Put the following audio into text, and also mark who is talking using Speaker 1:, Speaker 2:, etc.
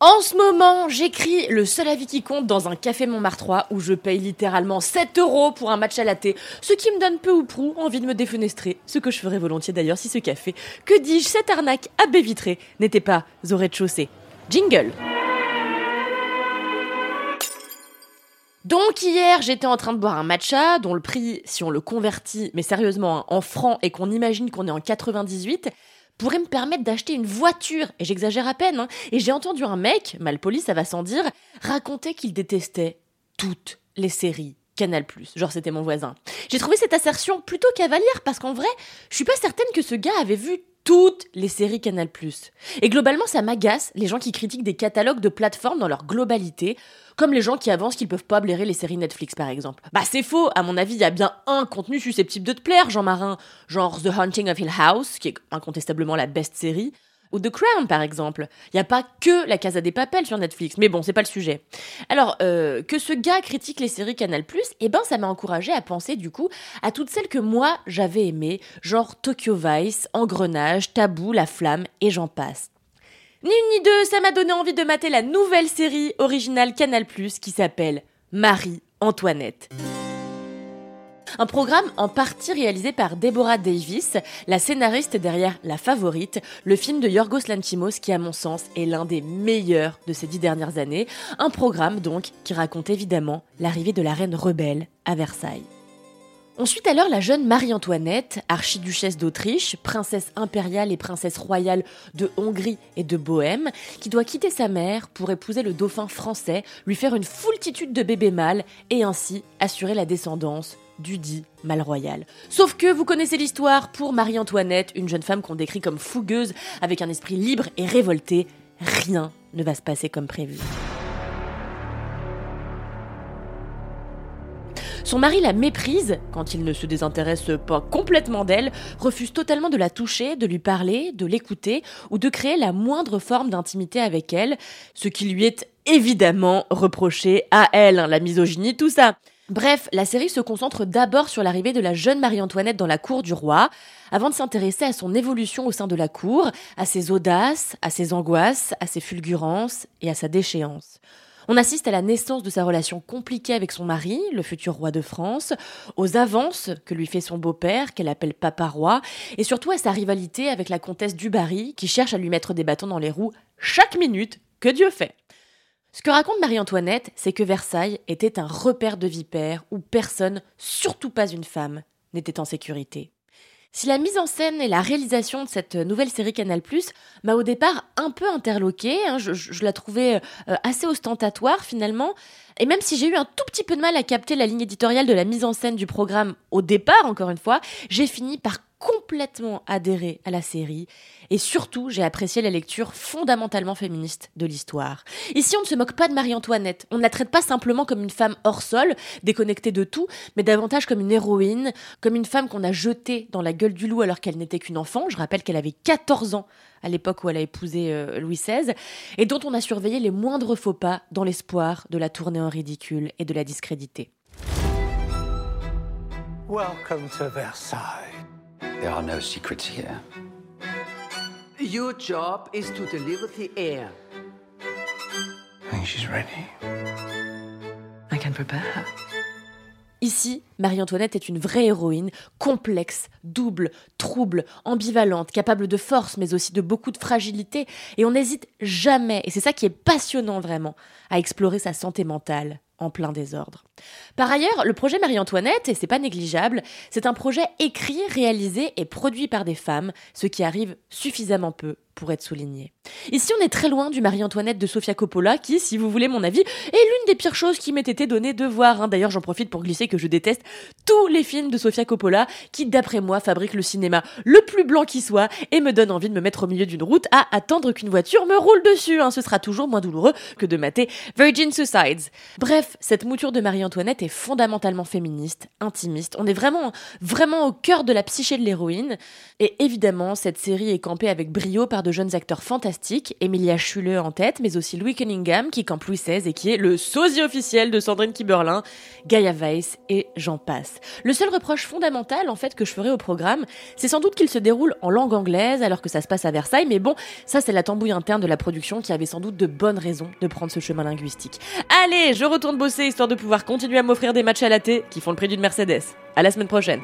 Speaker 1: En ce moment, j'écris le seul avis qui compte dans un café Montmartre 3 où je paye littéralement 7 euros pour un match à la thé, ce qui me donne peu ou prou envie de me défenestrer, ce que je ferais volontiers d'ailleurs si ce café, que dis-je, cette arnaque à baie vitrée, n'était pas au rez-de-chaussée. Jingle. Donc hier, j'étais en train de boire un matcha dont le prix, si on le convertit, mais sérieusement, hein, en francs et qu'on imagine qu'on est en 98, pourrait me permettre d'acheter une voiture. Et j'exagère à peine. hein. Et j'ai entendu un mec, malpoli, ça va sans dire, raconter qu'il détestait toutes les séries. Canal+, genre c'était mon voisin. J'ai trouvé cette assertion plutôt cavalière parce qu'en vrai, je suis pas certaine que ce gars avait vu toutes les séries Canal+. Et globalement, ça m'agace les gens qui critiquent des catalogues de plateformes dans leur globalité, comme les gens qui avancent qu'ils peuvent pas blairer les séries Netflix par exemple. Bah c'est faux, à mon avis, il y a bien un contenu susceptible de te plaire, Jean Marin, genre The Haunting of Hill House, qui est incontestablement la best série, ou The Crown par exemple. Il n'y a pas que La Casa des Papels sur Netflix, mais bon, c'est pas le sujet. Alors, euh, que ce gars critique les séries Canal+, eh ben ça m'a encouragé à penser du coup à toutes celles que moi j'avais aimées, genre Tokyo Vice, Engrenage, Tabou, La Flamme, et j'en passe. Ni une ni deux, ça m'a donné envie de mater la nouvelle série originale Canal+, qui s'appelle Marie-Antoinette. Un programme en partie réalisé par Deborah Davis, la scénariste derrière La Favorite, le film de Yorgos Lanthimos qui à mon sens est l'un des meilleurs de ces dix dernières années. Un programme donc qui raconte évidemment l'arrivée de la reine rebelle à Versailles. On suit alors la jeune Marie-Antoinette, archiduchesse d'Autriche, princesse impériale et princesse royale de Hongrie et de Bohême, qui doit quitter sa mère pour épouser le dauphin français, lui faire une foultitude de bébés mâles et ainsi assurer la descendance du dit mal royal. Sauf que vous connaissez l'histoire, pour Marie-Antoinette, une jeune femme qu'on décrit comme fougueuse, avec un esprit libre et révolté, rien ne va se passer comme prévu. Son mari la méprise quand il ne se désintéresse pas complètement d'elle, refuse totalement de la toucher, de lui parler, de l'écouter ou de créer la moindre forme d'intimité avec elle, ce qui lui est évidemment reproché à elle, hein, la misogynie, tout ça. Bref, la série se concentre d'abord sur l'arrivée de la jeune Marie-Antoinette dans la cour du roi, avant de s'intéresser à son évolution au sein de la cour, à ses audaces, à ses angoisses, à ses fulgurances et à sa déchéance. On assiste à la naissance de sa relation compliquée avec son mari, le futur roi de France, aux avances que lui fait son beau-père, qu'elle appelle papa roi, et surtout à sa rivalité avec la comtesse du Barry, qui cherche à lui mettre des bâtons dans les roues chaque minute que Dieu fait. Ce que raconte Marie-Antoinette, c'est que Versailles était un repère de vipères où personne, surtout pas une femme, n'était en sécurité. Si la mise en scène et la réalisation de cette nouvelle série Canal+, m'a au départ un peu interloquée, hein, je, je- je la trouvais euh, assez ostentatoire finalement, et même si j'ai eu un tout petit peu de mal à capter la ligne éditoriale de la mise en scène du programme au départ, encore une fois, j'ai fini par complètement adhérer à la série, et surtout j'ai apprécié la lecture fondamentalement féministe de l'histoire. Ici on ne se moque pas de Marie-Antoinette, on ne la traite pas simplement comme une femme hors sol, déconnectée de tout, mais davantage comme une héroïne, comme une femme qu'on a jetée dans la gueule du loup alors qu'elle n'était qu'une enfant, je rappelle qu'elle avait 14 ans à l'époque où elle a épousé euh, Louis XVI, et dont on a surveillé les moindres faux pas dans l'espoir de la tourner en ridicule et de la discréditer.
Speaker 2: Welcome to Versailles.
Speaker 3: There are no secrets here.
Speaker 4: Your job is to deliver the air.
Speaker 2: I think she's ready.
Speaker 4: I can prepare her.
Speaker 1: Ici, Marie-Antoinette est une vraie héroïne, complexe, double, trouble, ambivalente, capable de force mais aussi de beaucoup de fragilité, et on n'hésite jamais, et c'est ça qui est passionnant vraiment, à explorer sa santé mentale en plein désordre. Par ailleurs, le projet Marie-Antoinette, et c'est pas négligeable, c'est un projet écrit, réalisé et produit par des femmes, ce qui arrive suffisamment peu pour être souligné. Ici, on est très loin du Marie-Antoinette de Sofia Coppola, qui, si vous voulez mon avis, est l'une des pires choses qui m'ait été donné de voir. hein. D'ailleurs, j'en profite pour glisser que je déteste tous les films de Sofia Coppola, qui d'après moi fabrique le cinéma le plus blanc qui soit et me donne envie de me mettre au milieu d'une route à attendre qu'une voiture me roule dessus. Hein. Ce sera toujours moins douloureux que de mater Virgin Suicides. Bref, cette mouture de Marie-Antoinette est fondamentalement féministe, intimiste. On est vraiment, vraiment au cœur de la psyché de l'héroïne. Et évidemment, cette série est campée avec brio par de jeunes acteurs fantastiques, Emilia Schule en tête, mais aussi Louis Cunningham qui campe Louis XVI et qui est le sosie officiel de Sandrine Kiberlin, Gaia Weiss et j'en passe. Le seul reproche fondamental en fait que je ferai au programme, c'est sans doute qu'il se déroule en langue anglaise alors que ça se passe à Versailles, mais bon, ça c'est la tambouille interne de la production qui avait sans doute de bonnes raisons de prendre ce chemin linguistique. Allez, je retourne bosser histoire de pouvoir continuer à m'offrir des matchs à la thé qui font le prix d'une Mercedes. À la semaine prochaine.